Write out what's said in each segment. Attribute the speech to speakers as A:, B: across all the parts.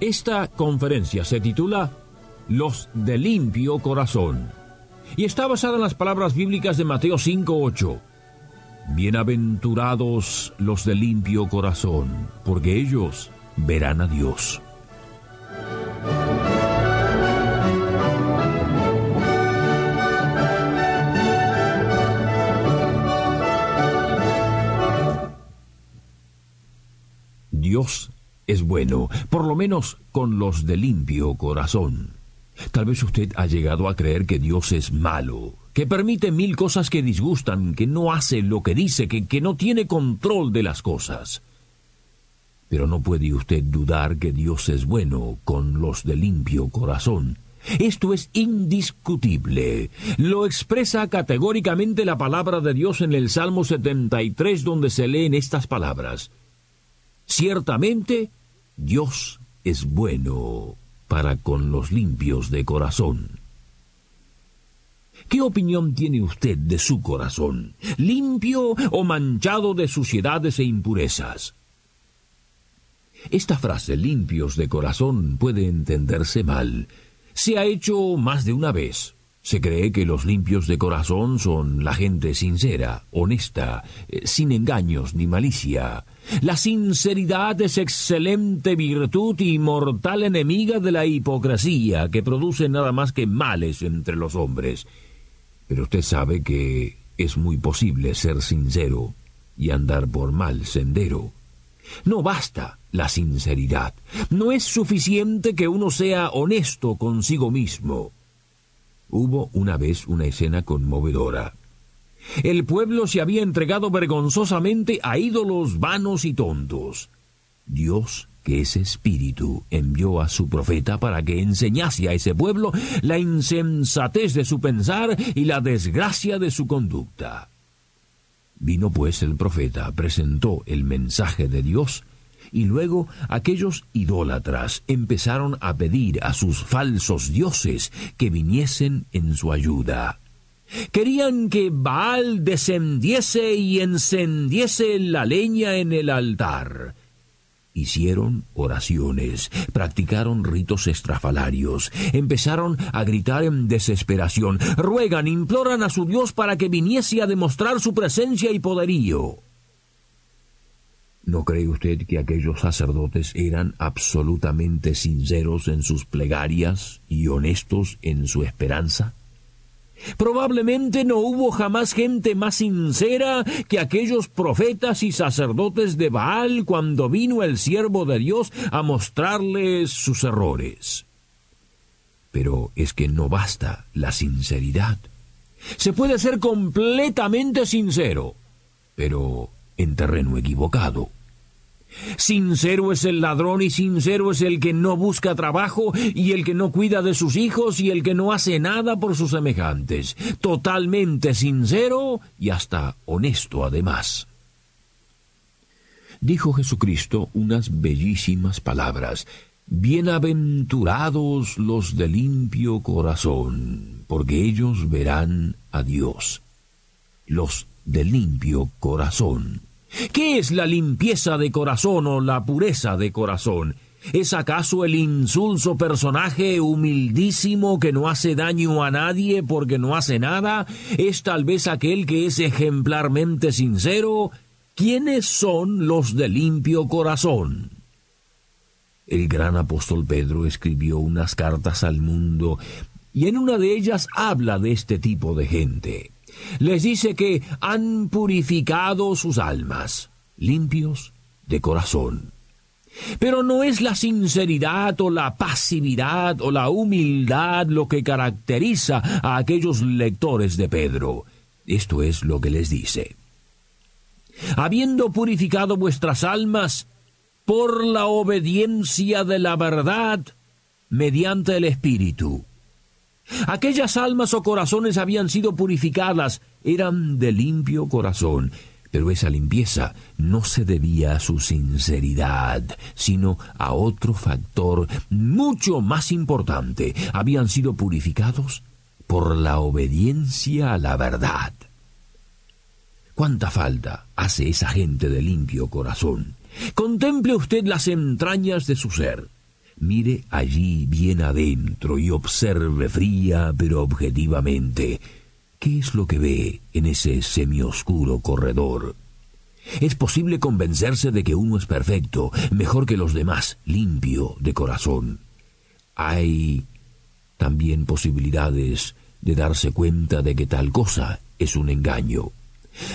A: Esta conferencia se titula Los de limpio corazón y está basada en las palabras bíblicas de Mateo 5:8. Bienaventurados los de limpio corazón, porque ellos verán a Dios. Dios es bueno, por lo menos con los de limpio corazón. Tal vez usted ha llegado a creer que Dios es malo, que permite mil cosas que disgustan, que no hace lo que dice, que, que no tiene control de las cosas. Pero no puede usted dudar que Dios es bueno con los de limpio corazón. Esto es indiscutible. Lo expresa categóricamente la palabra de Dios en el Salmo 73 donde se leen estas palabras. Ciertamente, Dios es bueno para con los limpios de corazón. ¿Qué opinión tiene usted de su corazón? ¿Limpio o manchado de suciedades e impurezas? Esta frase limpios de corazón puede entenderse mal. Se ha hecho más de una vez. Se cree que los limpios de corazón son la gente sincera, honesta, eh, sin engaños ni malicia. La sinceridad es excelente virtud y mortal enemiga de la hipocresía, que produce nada más que males entre los hombres. Pero usted sabe que es muy posible ser sincero y andar por mal sendero. No basta la sinceridad. No es suficiente que uno sea honesto consigo mismo. Hubo una vez una escena conmovedora. El pueblo se había entregado vergonzosamente a ídolos vanos y tontos. Dios, que es espíritu, envió a su profeta para que enseñase a ese pueblo la insensatez de su pensar y la desgracia de su conducta. Vino pues el profeta, presentó el mensaje de Dios, y luego aquellos idólatras empezaron a pedir a sus falsos dioses que viniesen en su ayuda. Querían que Baal descendiese y encendiese la leña en el altar. Hicieron oraciones, practicaron ritos estrafalarios, empezaron a gritar en desesperación, ruegan, imploran a su Dios para que viniese a demostrar su presencia y poderío. ¿No cree usted que aquellos sacerdotes eran absolutamente sinceros en sus plegarias y honestos en su esperanza? Probablemente no hubo jamás gente más sincera que aquellos profetas y sacerdotes de Baal cuando vino el siervo de Dios a mostrarles sus errores. Pero es que no basta la sinceridad. Se puede ser completamente sincero, pero en terreno equivocado. Sincero es el ladrón y sincero es el que no busca trabajo y el que no cuida de sus hijos y el que no hace nada por sus semejantes. Totalmente sincero y hasta honesto además. Dijo Jesucristo unas bellísimas palabras. Bienaventurados los de limpio corazón, porque ellos verán a Dios. Los de limpio corazón. ¿Qué es la limpieza de corazón o la pureza de corazón? ¿Es acaso el insulso personaje humildísimo que no hace daño a nadie porque no hace nada? ¿Es tal vez aquel que es ejemplarmente sincero? ¿Quiénes son los de limpio corazón? El gran apóstol Pedro escribió unas cartas al mundo y en una de ellas habla de este tipo de gente les dice que han purificado sus almas, limpios de corazón. Pero no es la sinceridad o la pasividad o la humildad lo que caracteriza a aquellos lectores de Pedro. Esto es lo que les dice. Habiendo purificado vuestras almas por la obediencia de la verdad mediante el Espíritu. Aquellas almas o corazones habían sido purificadas, eran de limpio corazón, pero esa limpieza no se debía a su sinceridad, sino a otro factor mucho más importante. Habían sido purificados por la obediencia a la verdad. ¿Cuánta falta hace esa gente de limpio corazón? Contemple usted las entrañas de su ser. Mire allí bien adentro y observe fría pero objetivamente ¿Qué es lo que ve en ese semioscuro corredor? Es posible convencerse de que uno es perfecto, mejor que los demás, limpio de corazón. Hay también posibilidades de darse cuenta de que tal cosa es un engaño.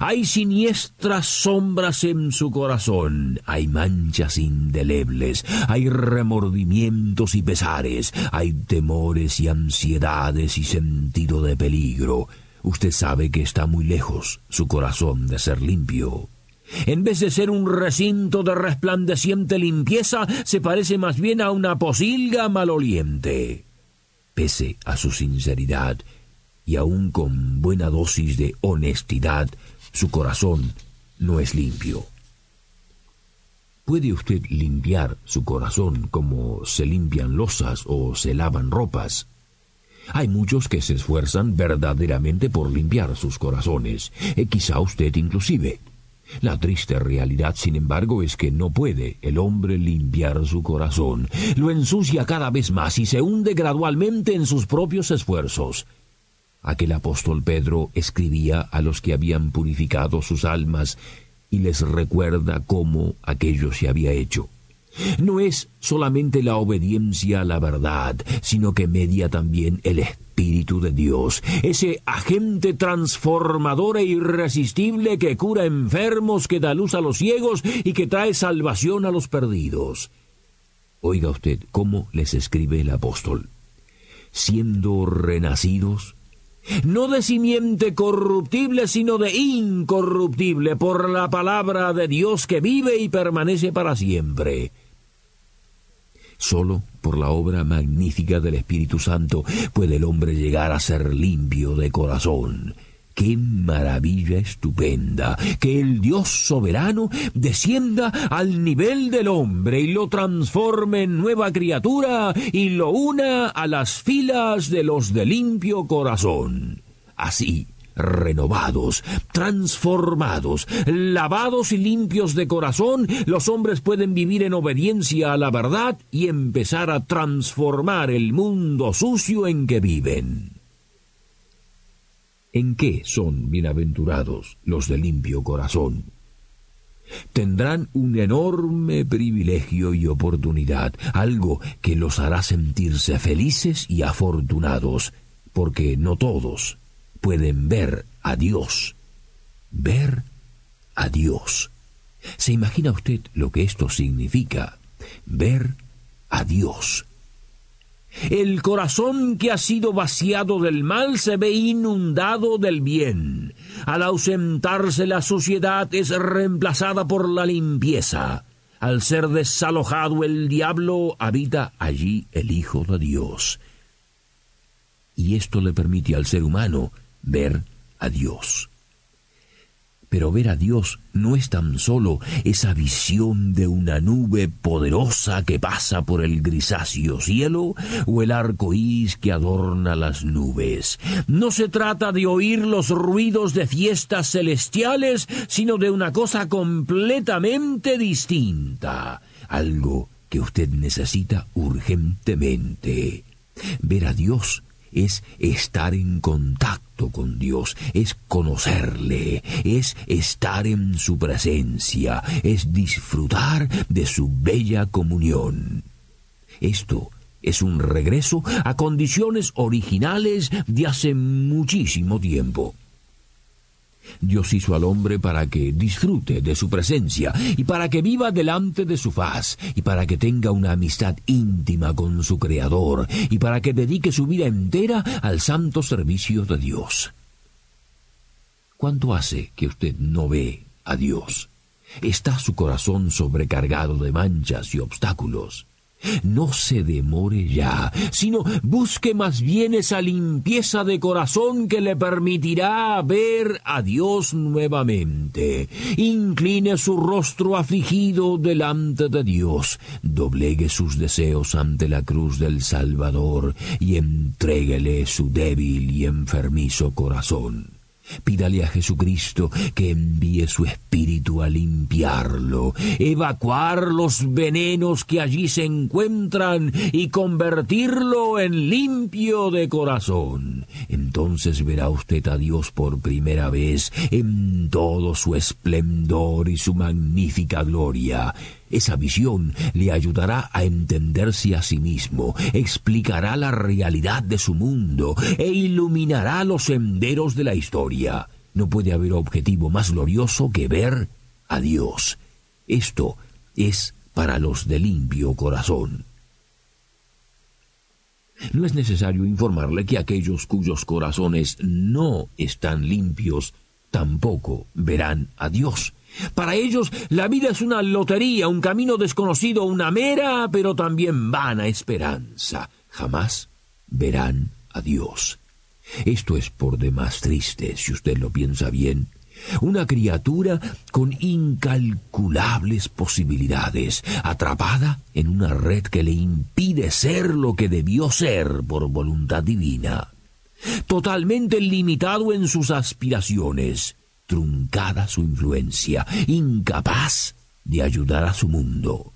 A: Hay siniestras sombras en su corazón, hay manchas indelebles, hay remordimientos y pesares, hay temores y ansiedades y sentido de peligro. Usted sabe que está muy lejos su corazón de ser limpio. En vez de ser un recinto de resplandeciente limpieza, se parece más bien a una posilga maloliente. Pese a su sinceridad, y aun con buena dosis de honestidad, su corazón no es limpio. ¿Puede usted limpiar su corazón como se limpian losas o se lavan ropas? Hay muchos que se esfuerzan verdaderamente por limpiar sus corazones, e quizá usted inclusive. La triste realidad, sin embargo, es que no puede el hombre limpiar su corazón. Lo ensucia cada vez más y se hunde gradualmente en sus propios esfuerzos. Aquel apóstol Pedro escribía a los que habían purificado sus almas y les recuerda cómo aquello se había hecho. No es solamente la obediencia a la verdad, sino que media también el Espíritu de Dios, ese agente transformador e irresistible que cura enfermos, que da luz a los ciegos y que trae salvación a los perdidos. Oiga usted cómo les escribe el apóstol. Siendo renacidos, no de simiente corruptible, sino de incorruptible, por la palabra de Dios que vive y permanece para siempre. Solo por la obra magnífica del Espíritu Santo puede el hombre llegar a ser limpio de corazón. ¡Qué maravilla estupenda! Que el Dios soberano descienda al nivel del hombre y lo transforme en nueva criatura y lo una a las filas de los de limpio corazón. Así, renovados, transformados, lavados y limpios de corazón, los hombres pueden vivir en obediencia a la verdad y empezar a transformar el mundo sucio en que viven. ¿En qué son bienaventurados los de limpio corazón? Tendrán un enorme privilegio y oportunidad, algo que los hará sentirse felices y afortunados, porque no todos pueden ver a Dios. Ver a Dios. ¿Se imagina usted lo que esto significa? Ver a Dios. El corazón que ha sido vaciado del mal se ve inundado del bien. Al ausentarse la suciedad es reemplazada por la limpieza. Al ser desalojado el diablo, habita allí el Hijo de Dios. Y esto le permite al ser humano ver a Dios. Pero ver a Dios no es tan solo esa visión de una nube poderosa que pasa por el grisáceo cielo o el arco iris que adorna las nubes. No se trata de oír los ruidos de fiestas celestiales, sino de una cosa completamente distinta, algo que usted necesita urgentemente. Ver a Dios es estar en contacto con Dios, es conocerle, es estar en su presencia, es disfrutar de su bella comunión. Esto es un regreso a condiciones originales de hace muchísimo tiempo. Dios hizo al hombre para que disfrute de su presencia y para que viva delante de su faz y para que tenga una amistad íntima con su Creador y para que dedique su vida entera al santo servicio de Dios. ¿Cuánto hace que usted no ve a Dios? ¿Está su corazón sobrecargado de manchas y obstáculos? No se demore ya, sino busque más bien esa limpieza de corazón que le permitirá ver a Dios nuevamente. Incline su rostro afligido delante de Dios, doblegue sus deseos ante la cruz del Salvador y entréguele su débil y enfermizo corazón. Pídale a Jesucristo que envíe su espíritu a limpiarlo, evacuar los venenos que allí se encuentran y convertirlo en limpio de corazón. Entonces verá usted a Dios por primera vez en todo su esplendor y su magnífica gloria esa visión le ayudará a entenderse a sí mismo, explicará la realidad de su mundo e iluminará los senderos de la historia. No puede haber objetivo más glorioso que ver a Dios. Esto es para los de limpio corazón. No es necesario informarle que aquellos cuyos corazones no están limpios tampoco verán a Dios. Para ellos la vida es una lotería, un camino desconocido, una mera pero también vana esperanza. Jamás verán a Dios. Esto es por demás triste, si usted lo piensa bien. Una criatura con incalculables posibilidades, atrapada en una red que le impide ser lo que debió ser por voluntad divina. Totalmente limitado en sus aspiraciones truncada su influencia, incapaz de ayudar a su mundo.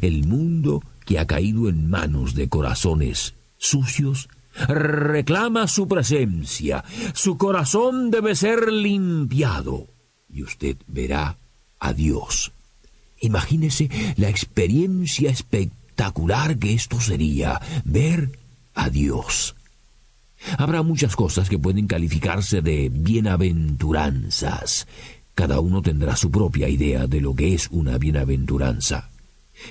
A: El mundo que ha caído en manos de corazones sucios reclama su presencia. Su corazón debe ser limpiado y usted verá a Dios. Imagínese la experiencia espectacular que esto sería, ver a Dios. Habrá muchas cosas que pueden calificarse de bienaventuranzas. Cada uno tendrá su propia idea de lo que es una bienaventuranza.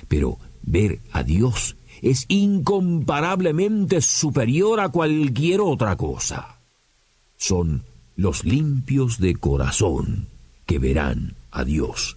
A: Pero ver a Dios es incomparablemente superior a cualquier otra cosa. Son los limpios de corazón que verán a Dios.